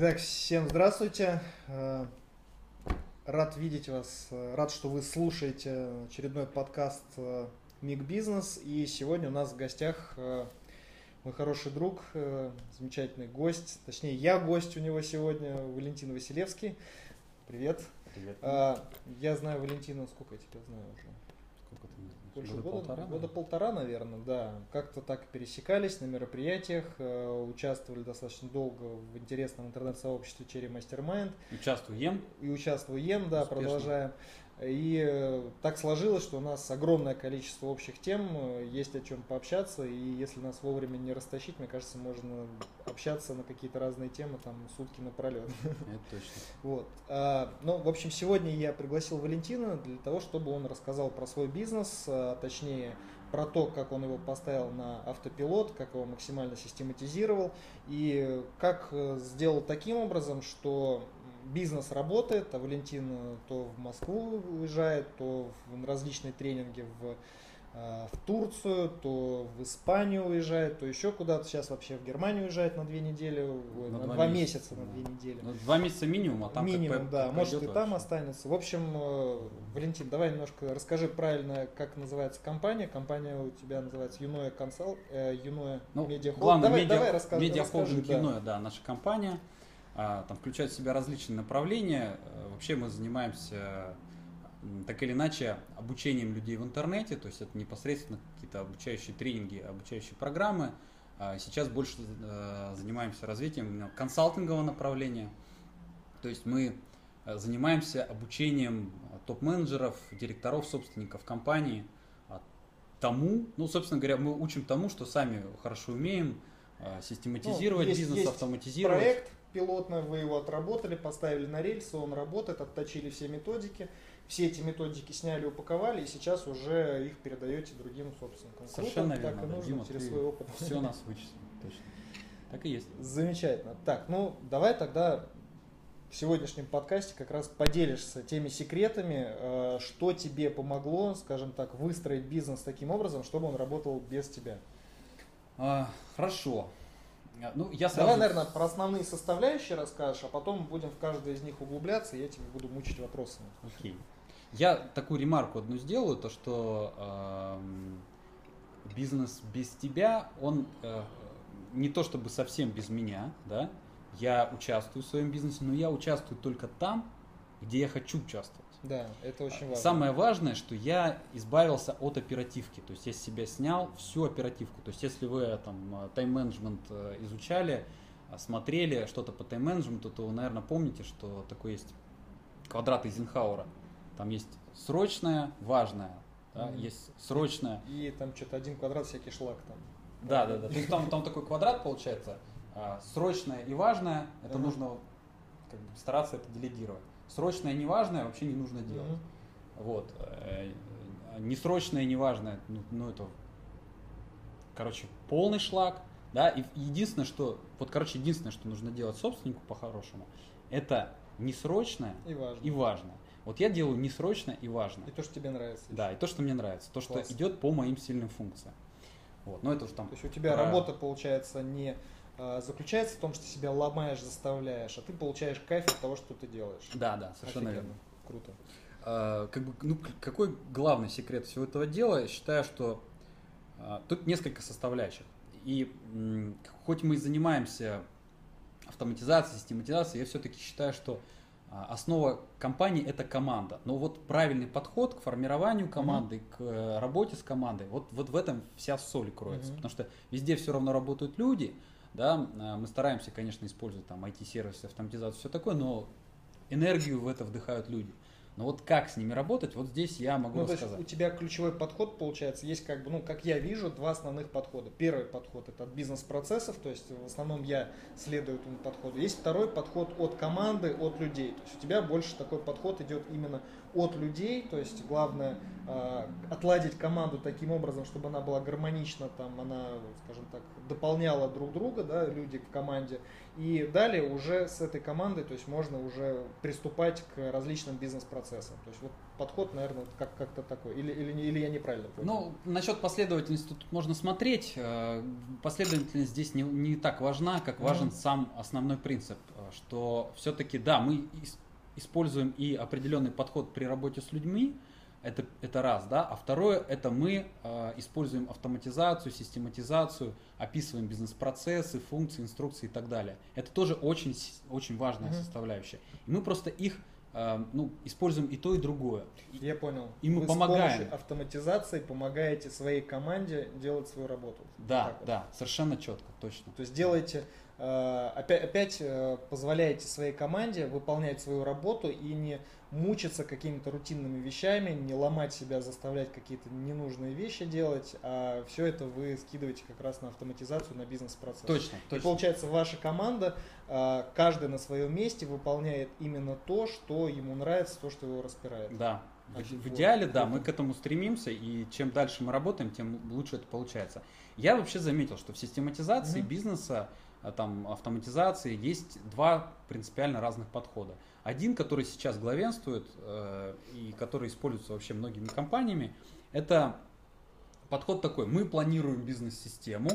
Итак, всем здравствуйте. Э, рад видеть вас, э, рад, что вы слушаете очередной подкаст э, Миг Бизнес. И сегодня у нас в гостях мой хороший друг, замечательный гость, точнее я гость у него сегодня, Валентин Василевский. Привет. Привет. Я знаю Валентина, сколько я тебя знаю уже? Больше года, года, полтора, года полтора, наверное, да. Как-то так пересекались на мероприятиях, э, участвовали достаточно долго в интересном интернет-сообществе Cherry Mastermind. Участвуем. И участвуем, да, Успешно. продолжаем. И э, так сложилось, что у нас огромное количество общих тем, э, есть о чем пообщаться, и если нас вовремя не растащить, мне кажется, можно общаться на какие-то разные темы там сутки напролет. Это точно. Вот. А, ну, в общем, сегодня я пригласил Валентина для того, чтобы он рассказал про свой бизнес, а, точнее, про то, как он его поставил на автопилот, как его максимально систематизировал и как э, сделал таким образом, что бизнес работает, а Валентин э, то в Москву уезжает, то в различные тренинги в, э, в Турцию, то в Испанию уезжает, то еще куда-то. Сейчас вообще в Германию уезжает на две недели, на, на два, два месяца, на две недели. Ну, два месяца минимум, а там Минимум, как, да, как может и вообще. там останется. В общем, э, Валентин, давай немножко расскажи правильно, как называется компания. Компания у тебя называется Юноя Консал, Юноя ну, Медиа Главное, давай, медиа, давай расскажи, медиахолдинг да. Юноя, да, наша компания. А, там включают в себя различные направления. Э, вообще мы занимаемся так или иначе обучением людей в интернете, то есть это непосредственно какие-то обучающие тренинги, обучающие программы. А сейчас больше э, занимаемся развитием консалтингового направления. То есть мы э, занимаемся обучением топ-менеджеров, директоров, собственников компании тому, ну, собственно говоря, мы учим тому, что сами хорошо умеем, систематизировать ну, есть, бизнес, есть автоматизировать. Проект, пилотно, вы его отработали, поставили на рельсы, он работает, отточили все методики, все эти методики сняли, упаковали, и сейчас уже их передаете другим собственникам. Совершенно Круто, верно. Так и нужно Дима, через свой опыт. Все нас вычислил, точно. Так и есть. Замечательно. Так, ну давай тогда в сегодняшнем подкасте как раз поделишься теми секретами, э, что тебе помогло, скажем так, выстроить бизнес таким образом, чтобы он работал без тебя. А, хорошо. А, ну, я сразу... Давай, наверное, про основные составляющие расскажешь, а потом будем в каждую из них углубляться, и я тебе буду мучить вопросами. Окей. Я такую ремарку одну сделаю, то что э, бизнес без тебя, он э, не то чтобы совсем без меня, да, я участвую в своем бизнесе, но я участвую только там, где я хочу участвовать. Да, это очень важно. Самое важное, что я избавился от оперативки. То есть я с себя снял всю оперативку. То есть если вы там тайм-менеджмент э, изучали, э, смотрели что-то по тайм-менеджменту, то вы, наверное, помните, что такой есть квадрат Эйзенхауэра. Там есть срочное, важное. Да? Mm-hmm. Есть срочное. И там что-то один квадрат всякий шлак там. Да, да, да. То есть там, там такой квадрат получается. А, срочное и важное, это нужно как бы, стараться это делегировать. Срочное, неважное вообще не нужно делать. Mm-hmm. Вот. Э, несрочное, неважное, ну, ну это, короче, полный шлак. Да, и единственное, что, вот, короче, единственное, что нужно делать собственнику по-хорошему, это несрочное и важное. и важное. Вот я делаю несрочное и важное. И то, что тебе нравится. Да, и то, что мне нравится. То, Класс. что идет по моим сильным функциям. Вот, но это уж там. То есть у тебя про... работа получается не заключается в том, что себя ломаешь, заставляешь, а ты получаешь кайф от того, что ты делаешь. Да, да, совершенно Офигенно. верно. Круто. А, как бы, ну, какой главный секрет всего этого дела? Я считаю, что а, тут несколько составляющих. И м, хоть мы и занимаемся автоматизацией, систематизацией, я все-таки считаю, что а, основа компании это команда. Но вот правильный подход к формированию команды, mm-hmm. к э, работе с командой, вот, вот в этом вся соль кроется. Mm-hmm. Потому что везде все равно работают люди, да, э, мы стараемся, конечно, использовать там IT-сервисы, автоматизацию, все такое, но энергию в это вдыхают люди. Но вот как с ними работать, вот здесь я могу ну, рассказать. То есть у тебя ключевой подход получается, есть как бы, ну, как я вижу, два основных подхода. Первый подход это от бизнес-процессов, то есть в основном я следую этому подходу. Есть второй подход от команды, от людей. То есть у тебя больше такой подход идет именно от людей, то есть главное э, отладить команду таким образом, чтобы она была гармонична, там она, скажем так, дополняла друг друга, да, люди в команде. И далее уже с этой командой, то есть можно уже приступать к различным бизнес-процессам бизнес-процессом. То есть вот подход, наверное, как- как-то такой. Или, или, или я неправильно понял? Ну, насчет последовательности тут можно смотреть. Э, последовательность здесь не, не так важна, как важен mm-hmm. сам основной принцип, э, что все-таки, да, мы используем и определенный подход при работе с людьми, это, это раз, да. А второе, это мы э, используем автоматизацию, систематизацию, описываем бизнес-процессы, функции, инструкции и так далее. Это тоже очень, очень важная mm-hmm. составляющая. И мы просто их ну, используем и то, и другое. Я понял. И мы Вы помогаем. С помощью автоматизации помогаете своей команде делать свою работу. Да, вот. да, совершенно четко, точно. То есть делаете э, опять, опять э, позволяете своей команде выполнять свою работу и не мучиться какими-то рутинными вещами, не ломать себя, заставлять какие-то ненужные вещи делать, а все это вы скидываете как раз на автоматизацию, на бизнес-процесс. Точно, точно. И получается, ваша команда, а, каждый на своем месте выполняет именно то, что ему нравится, то, что его распирает. Да, в, в идеале, да, мы к этому стремимся, и чем дальше мы работаем, тем лучше это получается. Я вообще заметил, что в систематизации mm-hmm. бизнеса, а, там, автоматизации есть два принципиально разных подхода. Один, который сейчас главенствует э, и который используется вообще многими компаниями, это подход такой. Мы планируем бизнес-систему,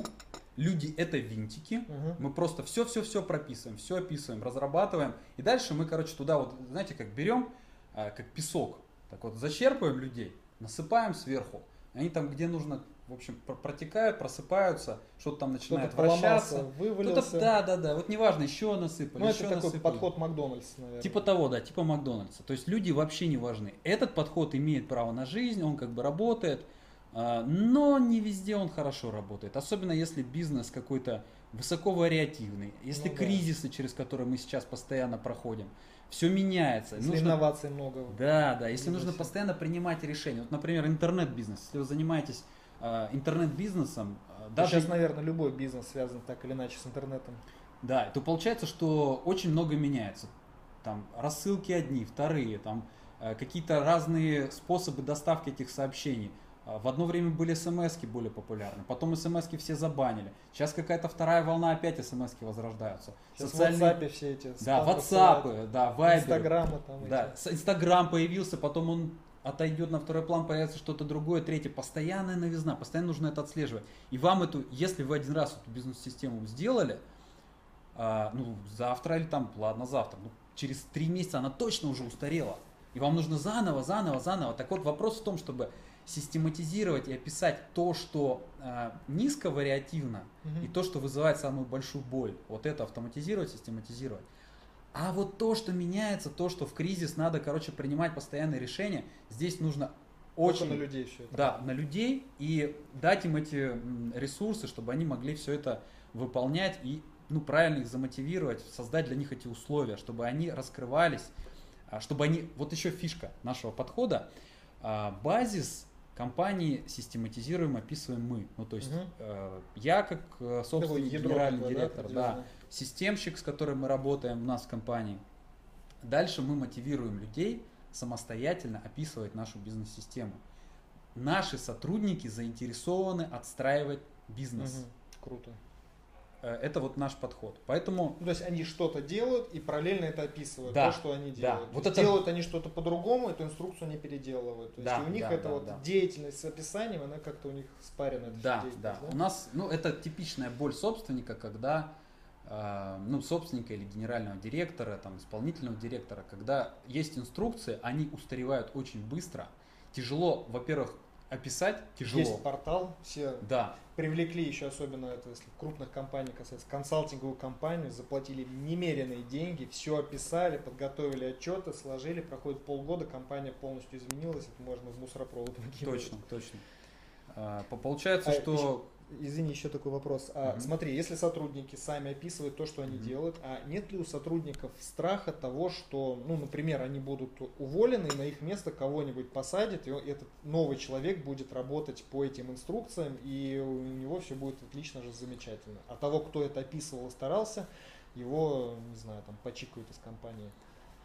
люди это винтики, угу. мы просто все-все-все прописываем, все описываем, разрабатываем. И дальше мы, короче, туда вот, знаете, как берем, э, как песок, так вот зачерпываем людей, насыпаем сверху. Они там, где нужно в общем, протекают, просыпаются, что-то там начинает вращаться. вывалился. Да, да, да. Вот неважно, еще насыпали, Ну, еще это насыпали. такой подход Макдональдс, наверное. Типа того, да, типа Макдональдса. То есть люди вообще не важны. Этот подход имеет право на жизнь, он как бы работает, а, но не везде он хорошо работает. Особенно если бизнес какой-то высоковариативный, если ну, кризисы, да. через которые мы сейчас постоянно проходим все меняется. Если нужно... инноваций много. Да, да. Если нужно постоянно принимать решения. Вот, например, интернет-бизнес. Если вы занимаетесь интернет-бизнесом. Э, даже... Сейчас, наверное, любой бизнес связан так или иначе с интернетом. Да, то получается, что очень много меняется. Там рассылки одни, вторые, там э, какие-то разные способы доставки этих сообщений. В одно время были смс более популярны, потом смс все забанили. Сейчас какая-то вторая волна, опять смс возрождаются. Сейчас Социальные... WhatsApp все эти. Да, WhatsApp, да, Viber. Инстаграмы там. Да, Инстаграм появился, потом он отойдет на второй план, появится что-то другое, третье. Постоянная новизна, постоянно нужно это отслеживать. И вам эту, если вы один раз эту бизнес-систему сделали, а, ну, завтра или там, ладно, завтра, ну, через три месяца она точно уже устарела. И вам нужно заново, заново, заново. Так вот, вопрос в том, чтобы систематизировать и описать то, что э, низковариативно, угу. и то, что вызывает самую большую боль. Вот это автоматизировать, систематизировать. А вот то, что меняется, то, что в кризис надо, короче, принимать постоянные решения, здесь нужно очень... Только на людей все это. Да, на людей и дать им эти ресурсы, чтобы они могли все это выполнять и ну, правильно их замотивировать, создать для них эти условия, чтобы они раскрывались, а, чтобы они... Вот еще фишка нашего подхода. А, базис компании систематизируем, описываем мы. Ну, то есть угу. э, я как э, собственный генеральный такое, директор, да, да, системщик, с которым мы работаем у нас в компании. Дальше мы мотивируем людей самостоятельно описывать нашу бизнес-систему. Наши сотрудники заинтересованы отстраивать бизнес. Угу. Круто. Э, это вот наш подход. Поэтому... Ну, то есть они что-то делают и параллельно это описывают, да, то, что они делают. Да. Вот это... Делают они что-то по-другому, эту инструкцию они переделывают. То есть да, у них да, это да, вот да. деятельность с описанием, она как-то у них спарена. Да, да, да. У нас, ну, это типичная боль собственника, когда э, ну, собственника или генерального директора, там, исполнительного директора, когда есть инструкции, они устаревают очень быстро. Тяжело, во-первых, описать тяжело. Есть портал, все да. привлекли еще особенно это, если крупных компаний касается, консалтинговую компанию, заплатили немеренные деньги, все описали, подготовили отчеты, сложили, проходит полгода, компания полностью изменилась, это можно в мусоропровод выкинуть. Точно, точно. А, получается, а, что извини, еще такой вопрос. А, угу. Смотри, если сотрудники сами описывают то, что они угу. делают, а нет ли у сотрудников страха того, что, ну, например, они будут уволены, и на их место кого-нибудь посадят, и этот новый человек будет работать по этим инструкциям, и у него все будет отлично же замечательно. А того, кто это описывал и старался, его, не знаю, там, почикают из компании.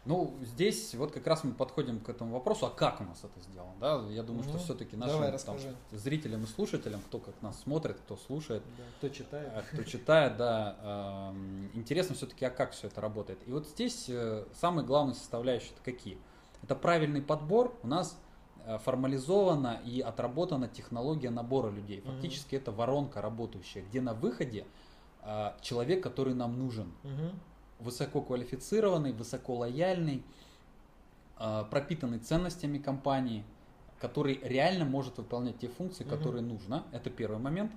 Ну, здесь вот как раз мы подходим к этому вопросу, а как у нас это сделано, да? Я думаю, угу. что все-таки нашим Давай, там, зрителям и слушателям, кто как нас смотрит, кто слушает, да, кто читает, э, кто читает, да, э, интересно все-таки, а как все это работает. И вот здесь э, самые главные составляющие это какие? это правильный подбор, у нас э, формализована и отработана технология набора людей. Фактически угу. это воронка работающая, где на выходе э, человек, который нам нужен. Угу. Высококвалифицированный, высоколояльный, э, пропитанный ценностями компании, который реально может выполнять те функции, угу. которые нужно. Это первый момент.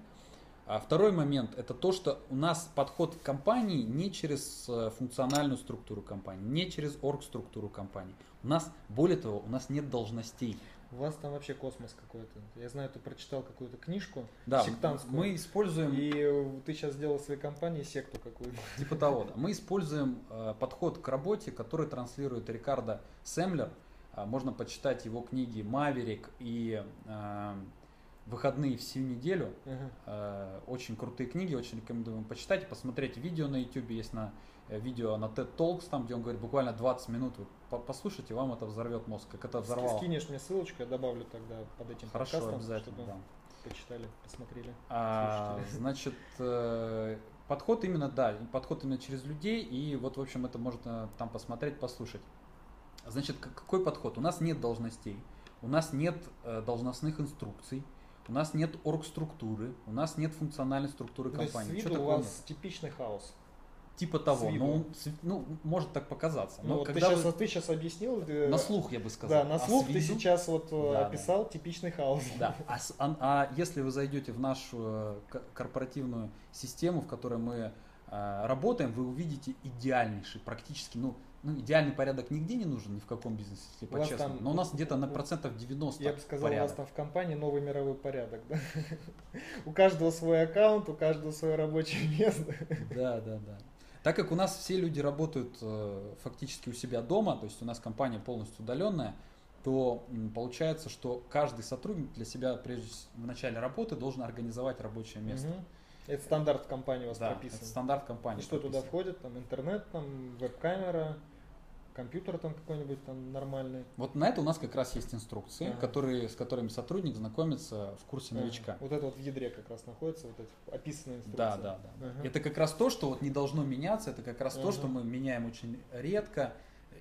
А второй момент это то, что у нас подход к компании не через э, функциональную структуру компании, не через орг-структуру компании. У нас, более того, у нас нет должностей. У вас там вообще космос какой-то. Я знаю, ты прочитал какую-то книжку да, сектантскую. Мы используем... И ты сейчас сделал в своей компании секту какую-то. Типа того, да. Мы используем э, подход к работе, который транслирует Рикардо Семлер. Э, можно почитать его книги «Маверик» и э, выходные всю неделю. Uh-huh. Э, очень крутые книги, очень рекомендую вам почитать, посмотреть видео на YouTube, есть на э, видео на TED Talks, там, где он говорит буквально 20 минут, вы послушайте, вам это взорвет мозг, как это взорвало. Скинешь мне ссылочку, я добавлю тогда под этим Хорошо, подкастом, обязательно, чтобы да. почитали, посмотрели. А, значит, э, подход именно, да, подход именно через людей, и вот, в общем, это можно там посмотреть, послушать. Значит, какой подход? У нас нет должностей, у нас нет э, должностных инструкций, у нас нет орг-структуры, у нас нет функциональной структуры То компании. Есть, с виду у вас нет? типичный хаос. Типа того, ну, ну, может так показаться. Но ну, когда ты, сейчас, вы... ты сейчас объяснил. Ты... На слух я бы сказал. Да, на а слух а ты сейчас вот э, да, описал да. типичный хаос. Да, а, а, а если вы зайдете в нашу э, корпоративную систему, в которой мы э, работаем, вы увидите идеальнейший, практически, ну, ну, идеальный порядок нигде не нужен, ни в каком бизнесе, если по-честному. Но у нас где-то на процентов 90 Я бы сказал, порядок. у вас там в компании новый мировой порядок, да? У каждого свой аккаунт, у каждого свое рабочее место. Да, да, да. Так как у нас все люди работают э, фактически у себя дома, то есть у нас компания полностью удаленная, то получается, что каждый сотрудник для себя, прежде в начале работы, должен организовать рабочее место. Угу. Это стандарт компании у вас да, прописан. Это стандарт компании. И что прописан. туда входит? Там интернет, там веб-камера, компьютер там какой-нибудь там нормальный. Вот на это у нас как раз есть инструкции, ага. которые, с которыми сотрудник знакомится в курсе новичка. Вот это вот в ядре как раз находится, вот эти описанные инструкции. Да, да, да. Ага. Это как раз то, что вот не должно меняться, это как раз ага. то, что мы меняем очень редко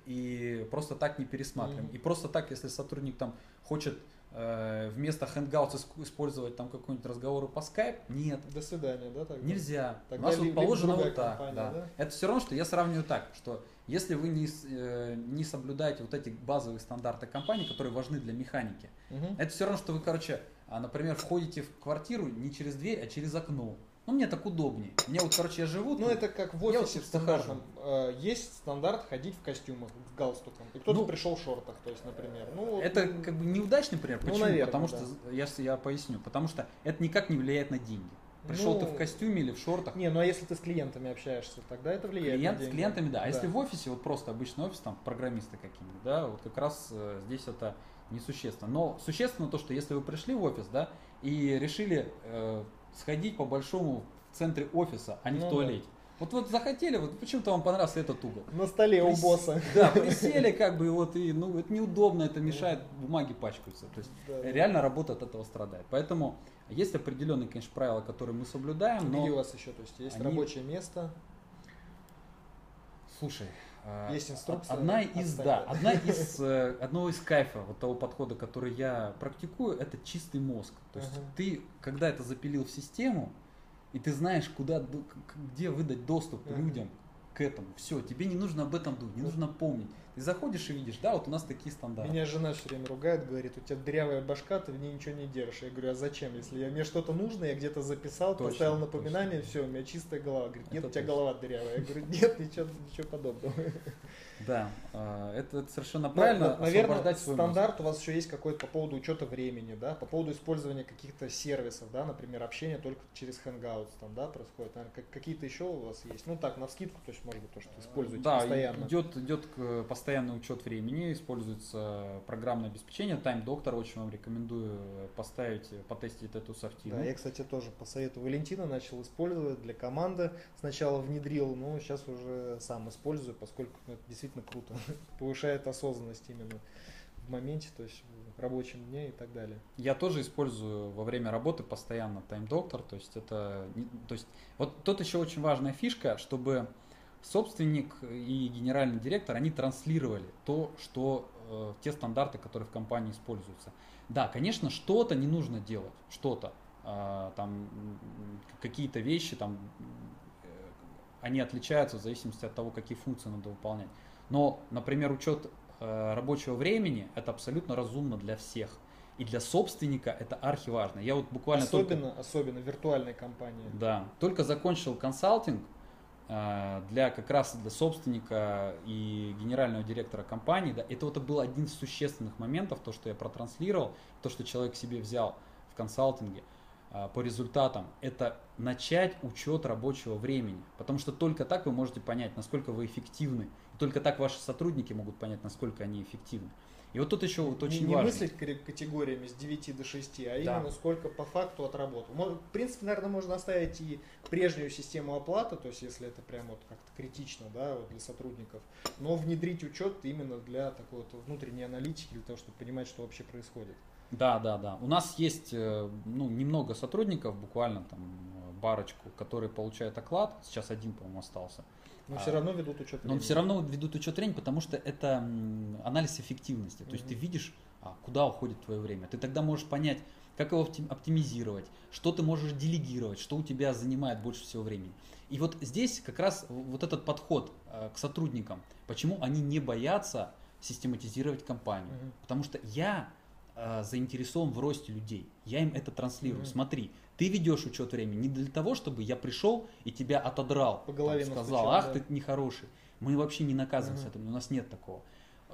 и просто так не пересматриваем. Ага. И просто так, если сотрудник там хочет вместо Hangouts использовать там какой-нибудь разговор по Skype, нет. До свидания, да? Тогда? Нельзя. Тогда У нас вот положено вот так. Компания, да. Да? Это все равно, что я сравниваю так, что если вы не, э, не соблюдаете вот эти базовые стандарты компании, которые важны для механики, угу. это все равно, что вы, короче, а, например, входите в квартиру не через дверь, а через окно. Ну, мне так удобнее. Мне вот, короче, я живу. Ну, это как в офисе вот стандартном. Э, есть стандарт ходить в костюмах, в галстуком. И кто-то ну, пришел в шортах, то есть, например. Ну, это как бы неудачный пример. Ну, Почему? наверное, Потому да. что, я, я поясню, потому что это никак не влияет на деньги. Пришел ну, ты в костюме или в шортах. Не, ну а если ты с клиентами общаешься, тогда это влияет. Клиент, на деньги. С клиентами, да. А да. если в офисе, вот просто обычный офис, там программисты какие-нибудь, да, вот как раз э, здесь это несущественно. Но существенно то, что если вы пришли в офис, да, и решили э, сходить по большому в центре офиса, а не ну, в туалете. Да. Вот вот захотели, вот почему-то вам понравился этот угол. На столе Прис... у босса. Да, присели как бы вот и ну это неудобно, это мешает, бумаги пачкаются. То есть да, реально да. работа от этого страдает. Поэтому есть определенные, конечно, правила, которые мы соблюдаем. Но Где у вас еще, то есть есть они... рабочее место? Слушай, есть инструкция. Одна из, да, одна из, э, одного из кайфа вот того подхода, который я практикую, это чистый мозг. То есть uh-huh. ты, когда это запилил в систему, и ты знаешь, куда, где выдать доступ uh-huh. людям к этому. Все, тебе не нужно об этом думать, не нужно помнить. Ты заходишь и видишь, да, вот у нас такие стандарты. Меня жена все время ругает, говорит, у тебя дырявая башка, ты в ней ничего не держишь. Я говорю, а зачем? Если я, мне что-то нужно, я где-то записал, точно, поставил напоминание, точно. все, у меня чистая голова. Говорит, нет, это у тебя точно. голова дырявая. Я говорю, нет, ничего, ничего подобного. Да, а, это, это совершенно правильно. Но, наверное, стандарт у вас еще есть какой-то по поводу учета времени, да, по поводу использования каких-то сервисов, да, например, общение только через Hangouts там, да, происходит. Наверное, какие-то еще у вас есть? Ну так, на скидку, то есть, может быть, то, что используете да, постоянно. идет, идет постоянный учет времени, используется программное обеспечение. Time Doctor очень вам рекомендую поставить, потестить эту софтину. Да, я, кстати, тоже по совету Валентина начал использовать для команды. Сначала внедрил, но сейчас уже сам использую, поскольку ну, это действительно действительно круто. Повышает осознанность именно в моменте, то есть в рабочем дне и так далее. Я тоже использую во время работы постоянно Time Doctor, то есть это, то есть вот тут еще очень важная фишка, чтобы собственник и генеральный директор, они транслировали то, что э, те стандарты, которые в компании используются. Да, конечно, что-то не нужно делать, что-то. Э, там какие-то вещи, там, э, они отличаются в зависимости от того, какие функции надо выполнять. Но, например, учет э, рабочего времени – это абсолютно разумно для всех. И для собственника это архиважно. Я вот буквально особенно, только, особенно виртуальной компании. Да, только закончил консалтинг для как раз для собственника и генерального директора компании. Да, это вот был один из существенных моментов, то, что я протранслировал, то, что человек себе взял в консалтинге э, по результатам. Это начать учет рабочего времени, потому что только так вы можете понять, насколько вы эффективны. И только так ваши сотрудники могут понять, насколько они эффективны. И вот тут еще вот очень не, важно. Не мыслить категориями с 9 до 6, а да. именно сколько по факту отработал. В принципе, наверное, можно оставить и прежнюю систему оплаты, то есть если это прям вот как-то критично да, вот для сотрудников, но внедрить учет именно для такой вот внутренней аналитики, для того, чтобы понимать, что вообще происходит. Да, да, да. У нас есть э, ну, немного сотрудников, буквально там парочку, которые получают оклад. Сейчас один, по-моему, остался. Но а, все равно ведут учет времени. Но все равно ведут учет времени, потому что это анализ эффективности. То есть ты видишь, а, куда уходит твое время. Ты тогда можешь понять, как его оптимизировать, что ты можешь делегировать, что у тебя занимает больше всего времени. И вот здесь как раз вот этот подход а, к сотрудникам, почему они не боятся систематизировать компанию. mm Потому что я а, заинтересован в росте людей. Я им это транслирую. mm Смотри, ты ведешь учет времени не для того, чтобы я пришел и тебя отодрал, По голове там, сказал, ах да. ты нехороший. Мы вообще не наказываем угу. с этим, у нас нет такого.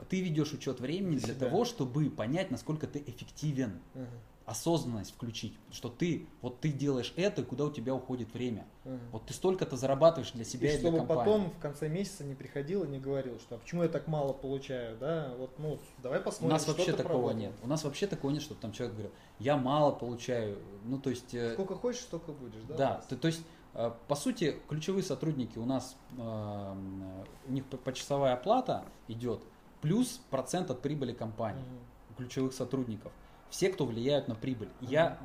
Ты ведешь учет времени для, для того, чтобы понять, насколько ты эффективен. Угу осознанность включить, что ты, вот ты делаешь это, куда у тебя уходит время. Угу. Вот ты столько-то зарабатываешь для себя и, и для чтобы компании. потом в конце месяца не приходил и не говорил, что а почему я так мало получаю, да, вот, ну, давай посмотрим. У нас вообще такого поработаем. нет. У нас вообще такого нет, чтобы там человек говорил, я мало получаю, ну, то есть... Э, Сколько хочешь, столько будешь, да? Да, то, то есть э, по сути, ключевые сотрудники у нас, э, у них почасовая оплата идет, плюс процент от прибыли компании, угу. ключевых сотрудников все, кто влияют на прибыль. Uh-huh. Я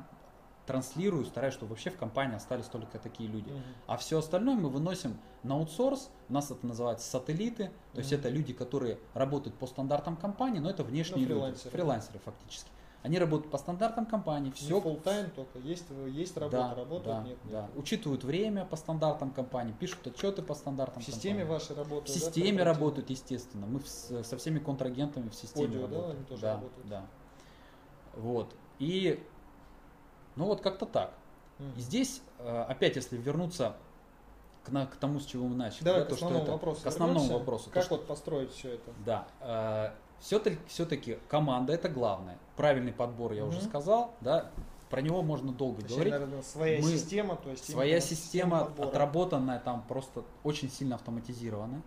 транслирую, стараюсь, чтобы вообще в компании остались только такие люди. Uh-huh. А все остальное мы выносим на аутсорс. У нас это называется сателлиты. То uh-huh. есть это люди, которые работают по стандартам компании, но это внешние ну, фрилансеры. люди. Фрилансеры фактически. Они работают по стандартам компании. Все. full time только. Есть, есть работа, да, работают, да, нет, да. Учитывают время по стандартам компании, пишут отчеты по стандартам В системе компании. вашей работают? В системе да, работают, естественно. Мы в, со всеми контрагентами в системе Audio, работаем. Да, они тоже да, работают. Да. Вот. И, ну вот как-то так. И здесь, э, опять, если вернуться к, на, к тому, с чего мы начали. Давай да, к то, основному что это, вопросу. К основному вернемся. вопросу. Как то, вот что, построить все это? Да. Э, все-таки, все-таки команда это главное. Правильный подбор я угу. уже сказал, да. Про него можно долго Точнее, говорить. Наверное, своя мы, система, то есть своя система, система отработанная там просто очень сильно автоматизированная.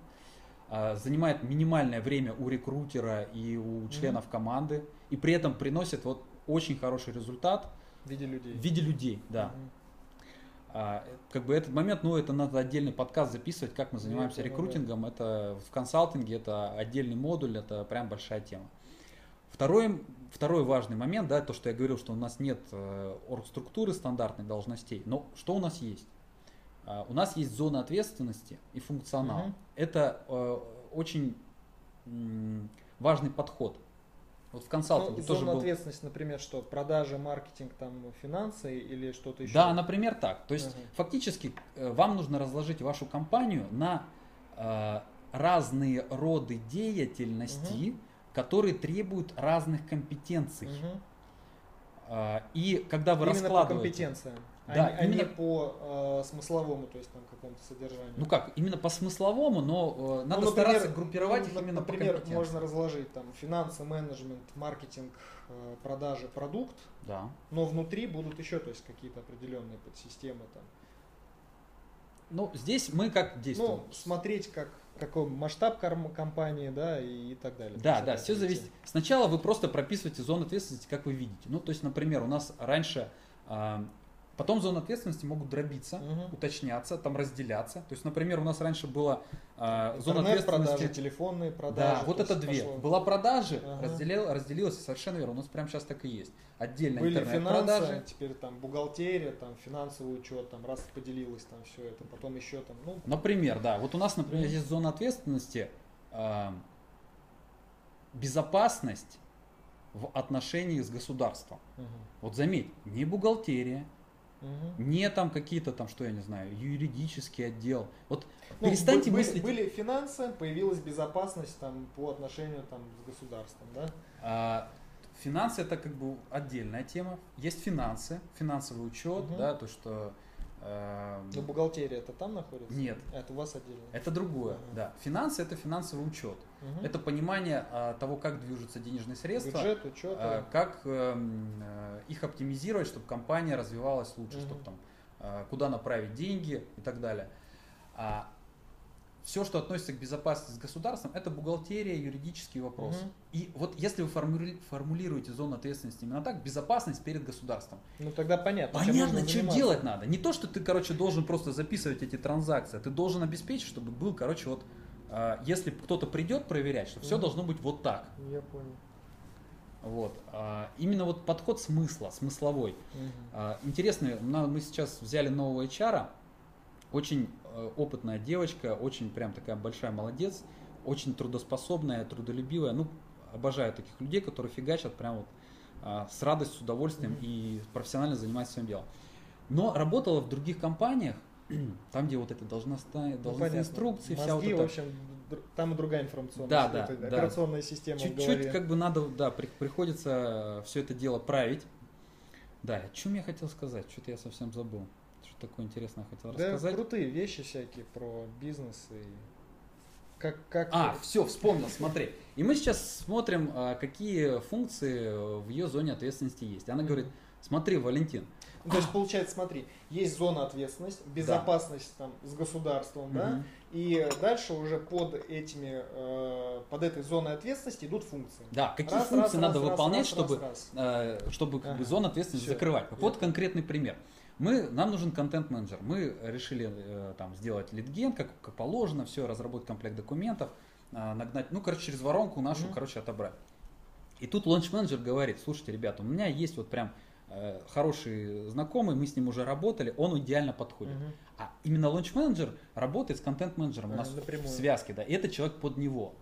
Э, занимает минимальное время у рекрутера и у членов mm команды, и при этом приносит вот очень хороший результат. В виде людей. В виде людей, да. Угу. А, как бы этот момент, ну, это надо отдельный подкаст записывать, как мы занимаемся Нет, рекрутингом. Да. Это в консалтинге, это отдельный модуль, это прям большая тема. Второй, второй важный момент, да, то, что я говорил, что у нас нет э, оргструктуры стандартных должностей, но что у нас есть? Uh, у нас есть зона ответственности и функционал. Угу. Это э, очень важный подход. Вот в консалтинге ну, тоже зона был... ответственности, например, что продажи, маркетинг, там, финансы или что-то еще? Да, например, так. То есть, uh фактически, э, вам нужно разложить вашу компанию на э, разные роды деятельности, uh которые требуют разных компетенций. Э, и когда вы Именно раскладываете... по компетенциям. Да, а, именно... не по э, смысловому, то есть там какому-то содержанию. Ну как, именно по смысловому, но э, надо ну, например, стараться группировать ну, их именно например, по можно разложить там финансы, менеджмент, маркетинг, э, продажи, продукт. Да. Но внутри будут еще, то есть какие-то определенные подсистемы там. Ну, здесь мы как действуем? Ну, смотреть, как какой масштаб компании, да, и, и так далее. Да, да, все зависит. Сначала вы просто прописываете зону ответственности, как вы видите. Ну, то есть, например, у нас раньше э, Потом зоны ответственности могут дробиться, угу. уточняться, там разделяться. То есть, например, у нас раньше была э, зона ответственности. продажи, телефонные продажи. Да, вот это две. Пошло. Была продажи, ага. разделил, разделилась, совершенно верно. У нас прямо сейчас так и есть. Отдельно Были интернет-продажи. теперь там бухгалтерия, там финансовый учет, там раз поделилось там все это, потом еще там, ну. Например, да. Вот у нас, например, есть зона ответственности. Э, безопасность в отношении с государством. Угу. Вот заметь, не бухгалтерия, Угу. Не там какие-то там, что я не знаю, юридический отдел. Вот ну, перестаньте были, мыслить. Были финансы, появилась безопасность там по отношению там с государством, да? А, финансы это как бы отдельная тема. Есть финансы, финансовый учет, угу. да, то что Эм, Но бухгалтерия это там находится? Нет. Это у вас отдельно? Это другое, ага. да. Финансы это финансовый учет. Угу. Это понимание а, того, как движутся денежные средства. Бюджет, учет. А, как а, их оптимизировать, чтобы компания развивалась лучше, угу. чтобы там а, куда направить деньги и так далее. А, все, что относится к безопасности с государством, это бухгалтерия, юридический вопрос. Угу. И вот если вы формули, формулируете зону ответственности именно так, безопасность перед государством. Ну тогда понятно. Понятно, что делать надо. Не то, что ты, короче, должен просто записывать эти транзакции, а ты должен обеспечить, чтобы был, короче, вот, э, если кто-то придет проверять, что все должно быть вот так. Я понял. Вот. А, именно вот подход смысла, смысловой. Угу. А, интересный, мы сейчас взяли нового HR, очень Э, опытная девочка, очень прям такая большая молодец, очень трудоспособная, трудолюбивая. Ну, обожаю таких людей, которые фигачат прям вот а, с радостью, с удовольствием mm-hmm. и профессионально занимаются своим делом. Но работала в других компаниях, там, где вот это должностная, должностные ну, инструкции, Мозги, вся вот эта... в общем, там и другая информационная да, да, да. операционная система Чуть-чуть как бы надо, да, при, приходится все это дело править. Да, о чем я хотел сказать? Что-то я совсем забыл такое интересное хотел да, рассказать. крутые вещи всякие про бизнес и как, как... А, все, вспомнил, смотри. И мы сейчас смотрим, а, какие функции в ее зоне ответственности есть. Она говорит, смотри, Валентин. Ну, то есть, получается, смотри, есть зона ответственности, безопасность да. там с государством, угу. да, и дальше уже под этими, э, под этой зоной ответственности идут функции. Да, какие раз, функции раз, надо раз, выполнять, раз, чтобы, раз, раз. Э, чтобы как ага. бы, зону ответственности Все. закрывать. Вот Я конкретный пример. Мы, нам нужен контент-менеджер. Мы решили э, там, сделать литген, как, как положено, все, разработать комплект документов, э, нагнать, ну, короче, через воронку нашу, mm-hmm. короче, отобрать. И тут лонч-менеджер говорит, слушайте, ребята, у меня есть вот прям хороший знакомый, мы с ним уже работали, он идеально подходит. Mm-hmm. А именно лонч-менеджер работает с контент-менеджером у нас напрямую. в связке, да, и это человек под него.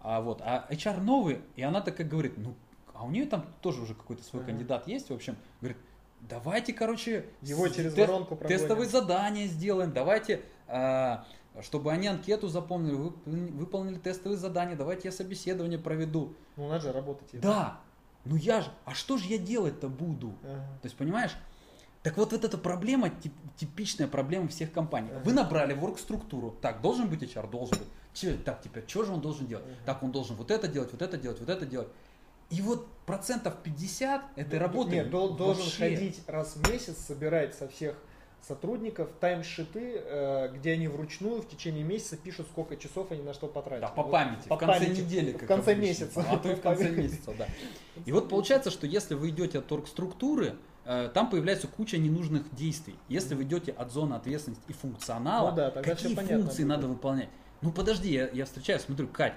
А, вот, а HR новый, и она так как говорит, ну, а у нее там тоже уже какой-то свой mm-hmm. кандидат есть, в общем, говорит, давайте, короче, его через тест, воронку прогоним. тестовые задания сделаем, давайте, э, чтобы они анкету заполнили, выполнили тестовые задания, давайте я собеседование проведу. Ну, надо же работать. Да, ну я же, а что же я делать-то буду? Ага. То есть, понимаешь, так вот, вот эта проблема, тип, типичная проблема всех компаний. Ага. Вы набрали ворк-структуру. Так, должен быть HR? Должен быть. Че, так, теперь, что же он должен делать? Ага. Так, он должен вот это делать, вот это делать, вот это делать. И вот процентов 50 этой работы Нет, вообще... должен ходить раз в месяц, собирать со всех сотрудников таймшиты, э, где они вручную в течение месяца пишут, сколько часов они на что потратили. Да, по памяти, вот, в конце памяти, недели. в конце обычно. месяца. А то и в конце месяца, да. И вот получается, что если вы идете от торг-структуры, э, там появляется куча ненужных действий. Если вы идете от зоны ответственности и функционала, ну да, какие функции надо выполнять? Ну подожди, я, я встречаюсь, смотрю, Кать,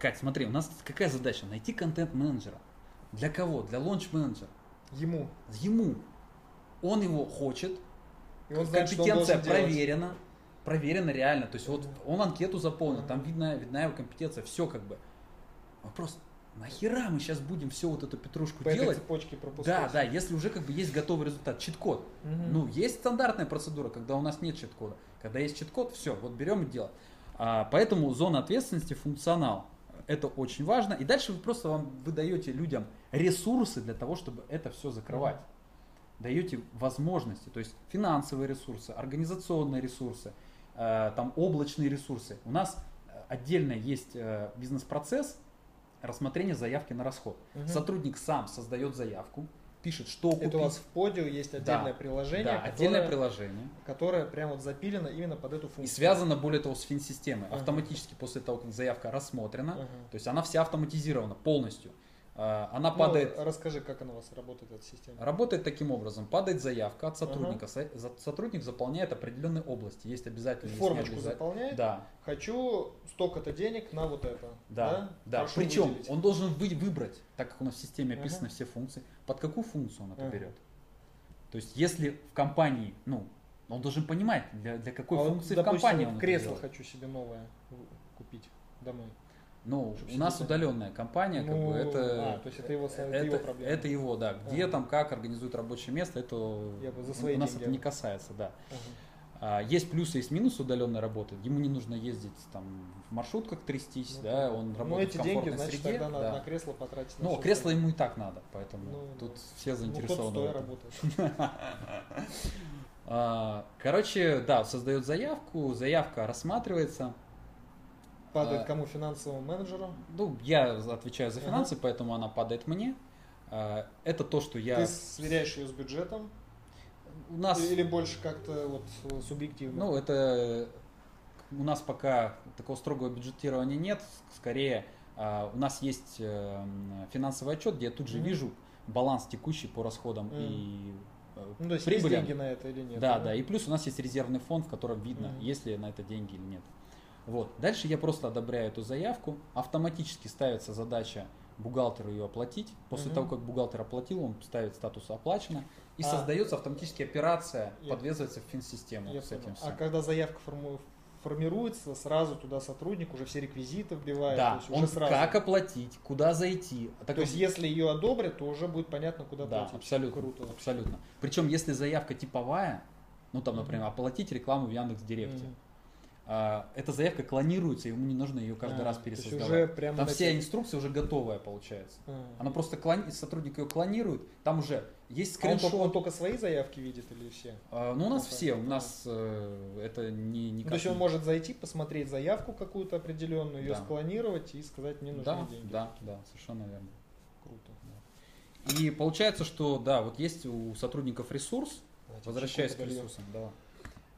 Кать, смотри, у нас какая задача? Найти контент-менеджера. Для кого? Для лонч-менеджера. Ему. Ему. Он его хочет. И он знает, компетенция он проверена. Делать. Проверена реально. То есть вот он анкету заполнил, там видна, видна его компетенция, все как бы. Вопрос, нахера мы сейчас будем все вот эту петрушку По делать? Цепочке пропускать. Да, да, если уже как бы есть готовый результат, чит-код. Угу. Ну, есть стандартная процедура, когда у нас нет чит-кода. Когда есть чит-код, все, вот берем и делаем. А, поэтому зона ответственности функционал. Это очень важно. И дальше вы просто вам выдаете людям ресурсы для того, чтобы это все закрывать. Даете возможности, то есть финансовые ресурсы, организационные ресурсы, э, там облачные ресурсы. У нас э, отдельно есть э, бизнес-процесс рассмотрения заявки на расход. Угу. Сотрудник сам создает заявку, пишет, что купить. Это у вас в Подио есть отдельное да, приложение. Да, которое, отдельное приложение. Которое прямо вот запилено именно под эту функцию. И связано, более того, с фин-системой. Uh-huh. Автоматически после того, как заявка рассмотрена, uh-huh. то есть она вся автоматизирована полностью. А, она ну, падает... Расскажи, как она у вас работает, эта система? Работает таким образом. Падает заявка от сотрудника. Ага. Сотрудник заполняет определенные области. Есть обязательно... Формочку заполняет? Да. Хочу столько-то денег на вот это. Да, да. да. Причем выделить. он должен вы, выбрать, так как у нас в системе описаны ага. все функции, под какую функцию он это ага. берет. То есть, если в компании, ну, он должен понимать, для, для какой а функции вот, допустим, в компании он кресло хочу себе новое купить домой. Ну, у нас удаленная компания, как ну, бы это. А, то есть это его, это, это его проблема. Это его, да. Где а. там, как организует рабочее место, это Я бы за свои у нас деньги. это не касается, да. Ага. А, есть плюсы, есть минусы удаленной работы. Ему не нужно ездить там в маршрутках трястись, ну, да, он работает ну, эти в деньги, значит, среде. тогда да. на, на кресло потратить. Ну, кресло ему и так надо, поэтому ну, тут да. все заинтересованы. Ну, работает. А, короче, да, создает заявку, заявка рассматривается. Падает а, кому? Финансовому менеджеру? Ну, я отвечаю за финансы, ага. поэтому она падает мне. А, это то, что я... Ты сверяешь ее с бюджетом? У нас... Или больше как-то вот субъективно? Ну, это... У нас пока такого строгого бюджетирования нет. Скорее, у нас есть э, финансовый отчет, где я тут же mm-hmm. вижу баланс текущий по расходам mm-hmm. и ну, то есть прибыли. деньги на это или нет? Да, да, да. И плюс у нас есть резервный фонд, в котором видно, mm-hmm. есть ли на это деньги или нет. Вот. Дальше я просто одобряю эту заявку. Автоматически ставится задача бухгалтеру ее оплатить. После mm-hmm. того, как бухгалтер оплатил, он ставит статус оплачено. И а, создается автоматически операция, я, подвязывается в финсистему я с этим всем. А когда заявка форму, формируется, сразу туда сотрудник уже все реквизиты вбивает. Да, есть он сразу. как оплатить, куда зайти. А так то есть если ее одобрят, то уже будет понятно, куда да, платить. абсолютно, Круто. абсолютно. Причем если заявка типовая, ну там, например, оплатить рекламу в Яндекс Директе. Mm-hmm эта заявка клонируется, ему не нужно ее каждый а, раз пересоздавать. Уже прямо там вся инструкция уже готовая получается. А. Она просто клони... сотрудник ее клонирует, там уже есть скриншот. А он, он только свои заявки видит или все? А, ну у нас все, у нас э, это не никак. Ну, то есть он может зайти, посмотреть заявку какую-то определенную, ее да. склонировать и сказать мне нужны да, деньги. Да, да, совершенно верно. Круто. Да. И получается, что да, вот есть у сотрудников ресурс, Давайте возвращаясь к ресурсам, да.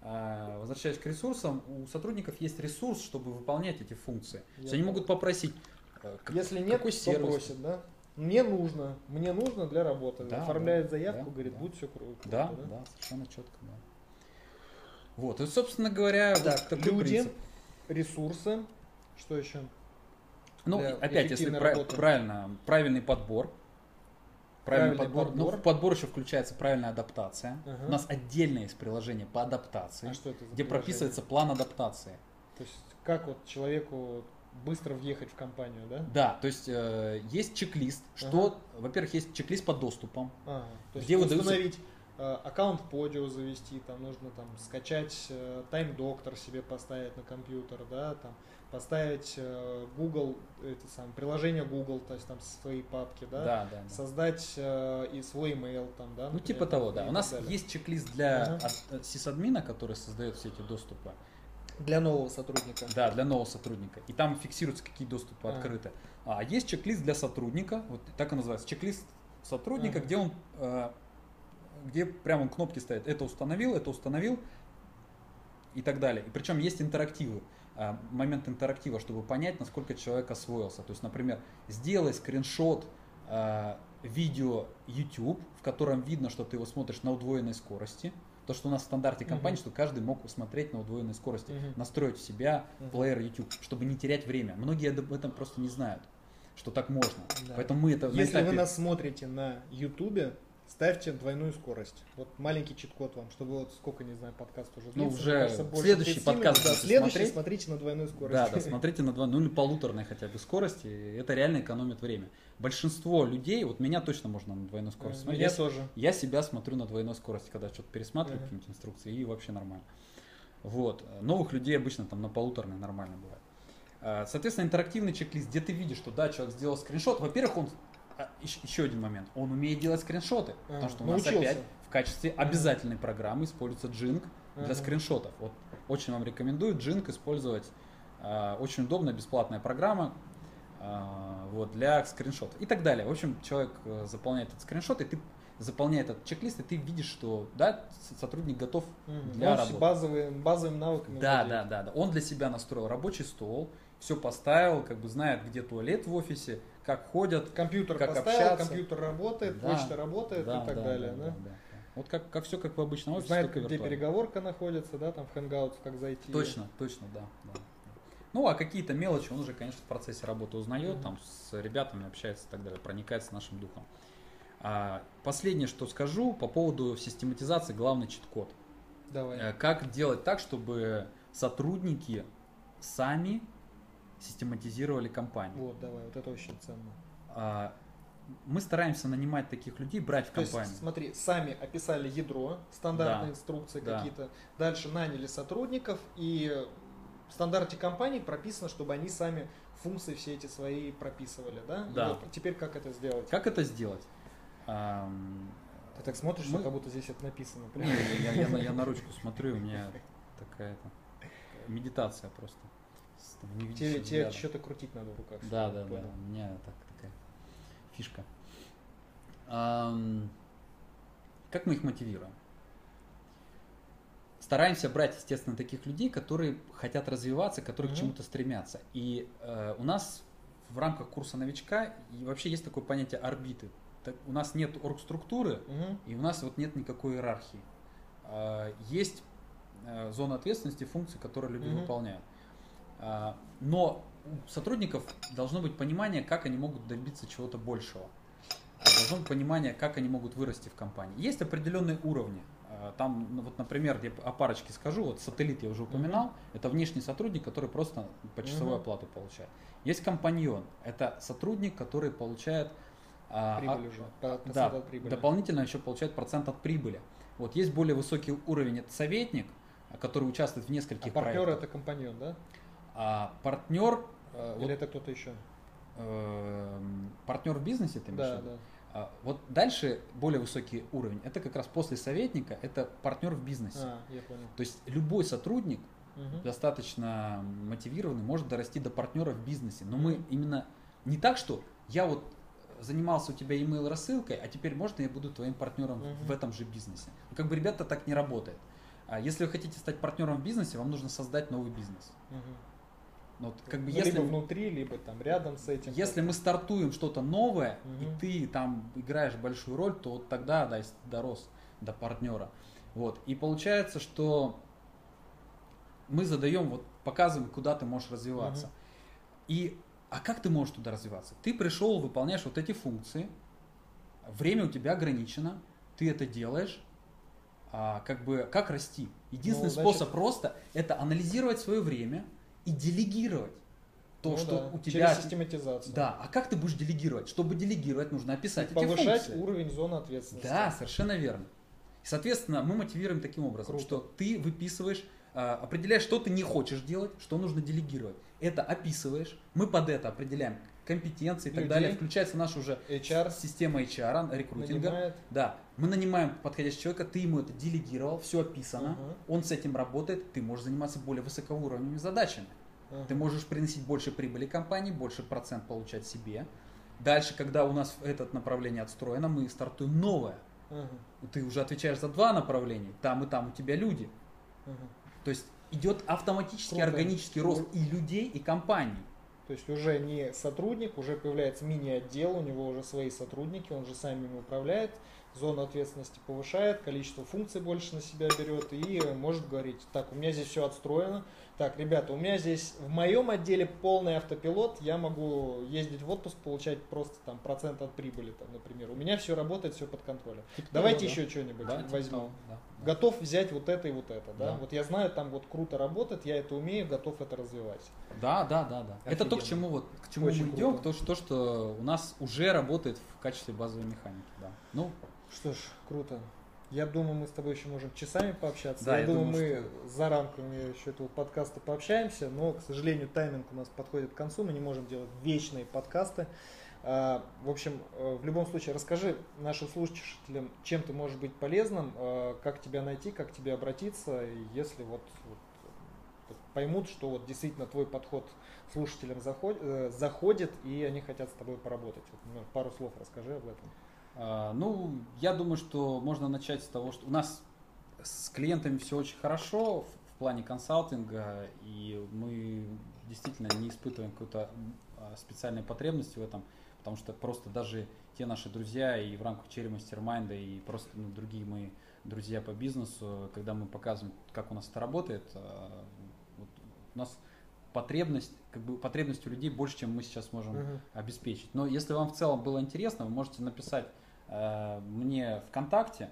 А, возвращаясь к ресурсам, у сотрудников есть ресурс, чтобы выполнять эти функции. Я есть они могут попросить, э, Если нет, какой сервис. то просит, да? Мне нужно, мне нужно для работы. Да, Оформляет да, заявку, да, говорит, да. будет все круто. Да, да, да, совершенно четко, да. Вот, и, собственно говоря, так, вот такой люди, принцип. ресурсы, что еще? Ну, опять, если работы. правильно, правильный подбор, Правильный, подбор. подбор. Ну, в подбор еще включается правильная адаптация. Ага. У нас отдельное есть приложение по адаптации, а что это где прописывается план адаптации. То есть как вот человеку быстро въехать в компанию, да? Да, то есть э, есть чек-лист, что, ага. во-первых, есть чек-лист по доступам, ага. то есть где установить э, аккаунт Podio завести, там нужно там скачать э, Doctor себе поставить на компьютер, да, там поставить э, Google, это сам, приложение Google, то есть там свои папки, да, да, да, да. создать э, и свой email там, да. Ну, типа того, да. У нас далее. есть чек-лист для ага. сисадмина, который создает все эти доступы. Для нового сотрудника. Да, для нового сотрудника. И там фиксируются, какие доступы а. открыты. А есть чек-лист для сотрудника, вот так и называется, чек-лист сотрудника, ага. где он, э, где прямо кнопки ставит, это установил, это установил и так далее. И причем есть интерактивы. А, момент интерактива, чтобы понять, насколько человек освоился. То есть, например, сделай скриншот а, видео YouTube, в котором видно, что ты его смотришь на удвоенной скорости. То, что у нас в стандарте компании, uh-huh. что каждый мог смотреть на удвоенной скорости, uh-huh. настроить в себя uh-huh. плеер YouTube, чтобы не терять время. Многие об этом просто не знают, что так можно. Да. Поэтому мы это Если этапе... вы нас смотрите на YouTube, ставьте двойную скорость. Вот маленький чит-код вам, чтобы вот сколько, не знаю, подкаст уже длится. Ну, уже кажется, следующий подкаст да, следующий смотреть. смотрите на двойную скорость. Да, да, смотрите на двойную, ну или полуторной хотя бы скорости. Это реально экономит время. Большинство людей, вот меня точно можно на двойную скорость смотреть. Меня я, тоже. Я себя смотрю на двойной скорости, когда что-то пересматриваю, uh-huh. какие-нибудь инструкции, и вообще нормально. Вот. Новых людей обычно там на полуторной нормально бывает. А, соответственно, интерактивный чек-лист, где ты видишь, что да, человек сделал скриншот. Во-первых, он а, еще один момент. Он умеет делать скриншоты, а, потому что у нас опять в качестве обязательной программы используется Jink для ага. скриншотов. Вот очень вам рекомендую Jink использовать. А, очень удобная бесплатная программа а, вот, для скриншотов и так далее. В общем, человек э, заполняет этот скриншот, и ты заполняет этот чек-лист, и ты видишь, что да, сотрудник готов для работы. Базовым, базовым навыками. Да, да, да, да. Он для себя настроил рабочий стол, все поставил, как бы знает, где туалет в офисе, как ходят, компьютер как поставил, общаться. компьютер работает, да, почта работает да, и так да, далее. Да, да? Да, да. Вот как, как все как в обычном офисе. Знает, где переговорка находится, да, там в Hangouts, как зайти. Точно, точно, да. да. Ну, а какие-то мелочи он уже, конечно, в процессе работы узнает, mm-hmm. там с ребятами общается и так далее, проникается нашим духом. А, последнее, что скажу по поводу систематизации, главный чит-код. Давай. Э, как делать так, чтобы сотрудники сами систематизировали компанию. Вот, давай, вот это очень ценно. А, мы стараемся нанимать таких людей, брать в компанию. То есть, смотри, сами описали ядро, стандартные да. инструкции да. какие-то, дальше наняли сотрудников, и в стандарте компании прописано, чтобы они сами функции все эти свои прописывали, да? Да. вот теперь как это сделать? Как это сделать? Ты так смотришь, мы... как будто здесь это написано. Не, я, я, я, я на ручку смотрю, у меня такая медитация просто. Тебе, тебе что-то крутить надо в руках. Да, да, да. У меня так, такая фишка. Эм, как мы их мотивируем? Стараемся брать, естественно, таких людей, которые хотят развиваться, которые mm-hmm. к чему-то стремятся. И э, у нас в рамках курса новичка и вообще есть такое понятие орбиты. Так, у нас нет оргструктуры, угу. и у нас вот нет никакой иерархии. Э, есть э, зона ответственности, функции, которые люди угу. выполняют. Э, но у сотрудников должно быть понимание, как они могут добиться чего-то большего. Должно быть понимание, как они могут вырасти в компании. Есть определенные уровни. Там, ну, вот, например, я о парочке скажу, вот сателлит я уже упоминал, uh это внешний сотрудник, который просто почасовую uh оплату получает. Есть компаньон, это сотрудник, который получает а, Прибыль уже. да, от прибыли. дополнительно еще получает процент от прибыли. Вот есть более высокий уровень, это советник, который участвует в нескольких а партнер проектах. это компаньон, да? А партнер... Э, Или вот, это кто-то еще? Э, партнер в бизнесе ты имеешь Да, да. А, вот дальше более высокий уровень. Это как раз после советника, это партнер в бизнесе. А, я понял. То есть любой сотрудник угу. достаточно мотивированный может дорасти до партнера в бизнесе. Но угу. мы именно не так, что я вот занимался у тебя email рассылкой, а теперь можно я буду твоим партнером uh-huh. в этом же бизнесе. Ну, как бы ребята так не работает. А если вы хотите стать партнером в бизнесе, вам нужно создать новый бизнес. Uh-huh. Вот, как бы, ну, если, либо внутри, либо там рядом с этим. Если мы стартуем что-то новое, угу. и ты там играешь большую роль, то вот тогда да, дорос до партнера. Вот. И получается, что мы задаем, вот показываем, куда ты можешь развиваться. Угу. И а как ты можешь туда развиваться? Ты пришел, выполняешь вот эти функции, время у тебя ограничено, ты это делаешь, а, как бы как расти? Единственный ну, значит... способ просто это анализировать свое время и делегировать то, ну, что да. у тебя. Через систематизацию. Да. А как ты будешь делегировать? Чтобы делегировать, нужно описать и эти повышать функции. уровень зоны ответственности. Да, совершенно верно. И, соответственно, мы мотивируем таким образом, Круто. что ты выписываешь, а, определяешь, что ты не хочешь делать, что нужно делегировать это описываешь, мы под это определяем компетенции и так Людей. далее. Включается наша уже HR. система HR, рекрутинга. Нанимает. Да, мы нанимаем подходящего человека, ты ему это делегировал, все описано, uh он с этим работает, ты можешь заниматься более высокоуровневыми задачами. uh Ты можешь приносить больше прибыли компании, больше процент получать себе. Дальше, когда у нас это направление отстроено, мы стартуем новое. uh Ты уже отвечаешь за два направления, там и там у тебя люди. uh То есть идет автоматический Круто. органический рост и людей, и компаний. То есть уже не сотрудник, уже появляется мини-отдел, у него уже свои сотрудники, он же сам ими управляет, зону ответственности повышает, количество функций больше на себя берет и может говорить, так, у меня здесь все отстроено, так, ребята, у меня здесь в моем отделе полный автопилот, я могу ездить в отпуск, получать просто там процент от прибыли, там, например. У меня все работает, все под контролем. Типа Давайте того, еще да. что-нибудь да. Типа да, да. Готов взять вот это и вот это, да? да? Вот я знаю, там вот круто работает, я это умею, готов это развивать. Да, да, да, да. Офигенно. Это то, к чему вот к чему Очень мы идем, то, то, что у нас уже работает в качестве базовой механики, да. Ну, что ж, круто. Я думаю, мы с тобой еще можем часами пообщаться. Да, я, я думаю, думаю, мы что... за рамками еще этого подкаста пообщаемся, но, к сожалению, тайминг у нас подходит к концу, мы не можем делать вечные подкасты. А, в общем, э, в любом случае, расскажи нашим слушателям, чем ты можешь быть полезным, э, как тебя найти, как тебе обратиться, если вот, вот, поймут, что вот действительно твой подход слушателям заходит, э, заходит и они хотят с тобой поработать. Вот, пару слов расскажи об этом. А, ну, я думаю, что можно начать с того, что у нас с клиентами все очень хорошо в плане консалтинга, и мы действительно не испытываем какой-то а, специальной потребности в этом, потому что просто даже те наши друзья и в рамках Cherry Mastermind и просто ну, другие мои друзья по бизнесу, когда мы показываем, как у нас это работает, а, вот у нас потребность, как бы потребность у людей больше, чем мы сейчас можем uh-huh. обеспечить. Но если вам в целом было интересно, вы можете написать мне ВКонтакте.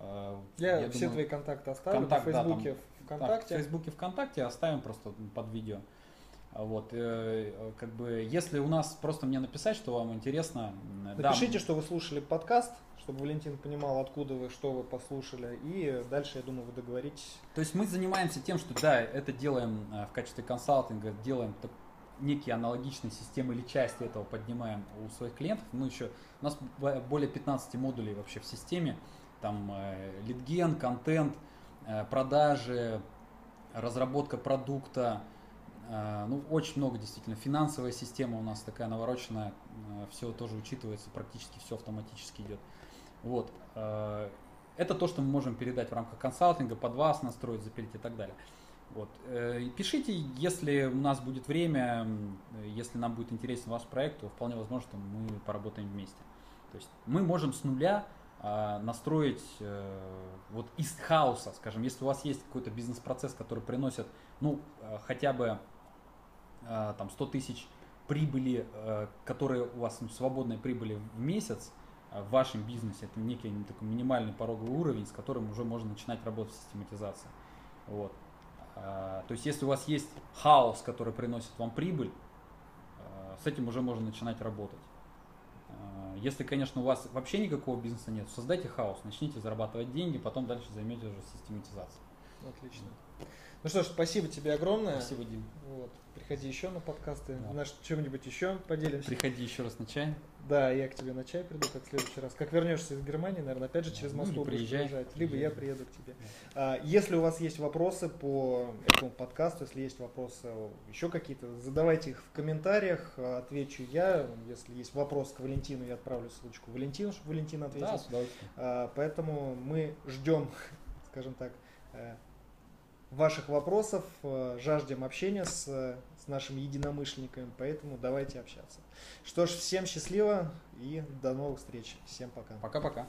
Э, я, я все думаю, твои контакты оставлю контакт, в Фейсбуке, да, там, ВКонтакте. Так, в Фейсбуке, ВКонтакте оставим просто под видео. Вот, э, как бы, если у нас просто мне написать, что вам интересно, напишите, да, что вы слушали подкаст, чтобы Валентин понимал, откуда вы, что вы послушали, и дальше, я думаю, вы договоритесь. То есть мы занимаемся тем, что да, это делаем э, в качестве консалтинга, делаем некие аналогичные системы или части этого поднимаем у своих клиентов. Мы еще, у нас более 15 модулей вообще в системе, там э, лидген, контент, э, продажи, разработка продукта, э, ну, очень много действительно. Финансовая система у нас такая навороченная, все тоже учитывается, практически все автоматически идет. Вот. Это то, что мы можем передать в рамках консалтинга, под вас настроить, запилить и так далее. Вот. Пишите, если у нас будет время, если нам будет интересен ваш проект, то вполне возможно, что мы поработаем вместе. То есть мы можем с нуля а, настроить э, вот из хаоса, скажем, если у вас есть какой-то бизнес-процесс, который приносит, ну, э, хотя бы э, там 100 тысяч прибыли, которые у вас ну, свободной прибыли в месяц в вашем бизнесе, это некий такой минимальный пороговый уровень, с которым уже можно начинать работать в систематизации. Вот. А, то есть, если у вас есть хаос, который приносит вам прибыль, с этим уже можно начинать работать. Если, конечно, у вас вообще никакого бизнеса нет, создайте хаос, начните зарабатывать деньги, потом дальше займете уже систематизацией. Отлично. Ну что ж, спасибо тебе огромное. Спасибо, Дим. Вот. Приходи еще на подкасты. Да. Наш чем-нибудь еще поделимся. Приходи еще раз на чай. Да, я к тебе на чай приду, как в следующий раз. Как вернешься из Германии, наверное, опять же через Москву ну, приезжай, приезжать. Либо я приеду к тебе. А, если у вас есть вопросы по этому подкасту, если есть вопросы еще какие-то, задавайте их в комментариях, а, отвечу я. Если есть вопрос к Валентину, я отправлю ссылочку Валентину, чтобы Валентин ответил. Да, с удовольствием. А, поэтому мы ждем, скажем так, э, ваших вопросов, э, жаждем общения с, с нашими единомышленниками, поэтому давайте общаться. Что ж, всем счастливо и до новых встреч. Всем пока. Пока-пока.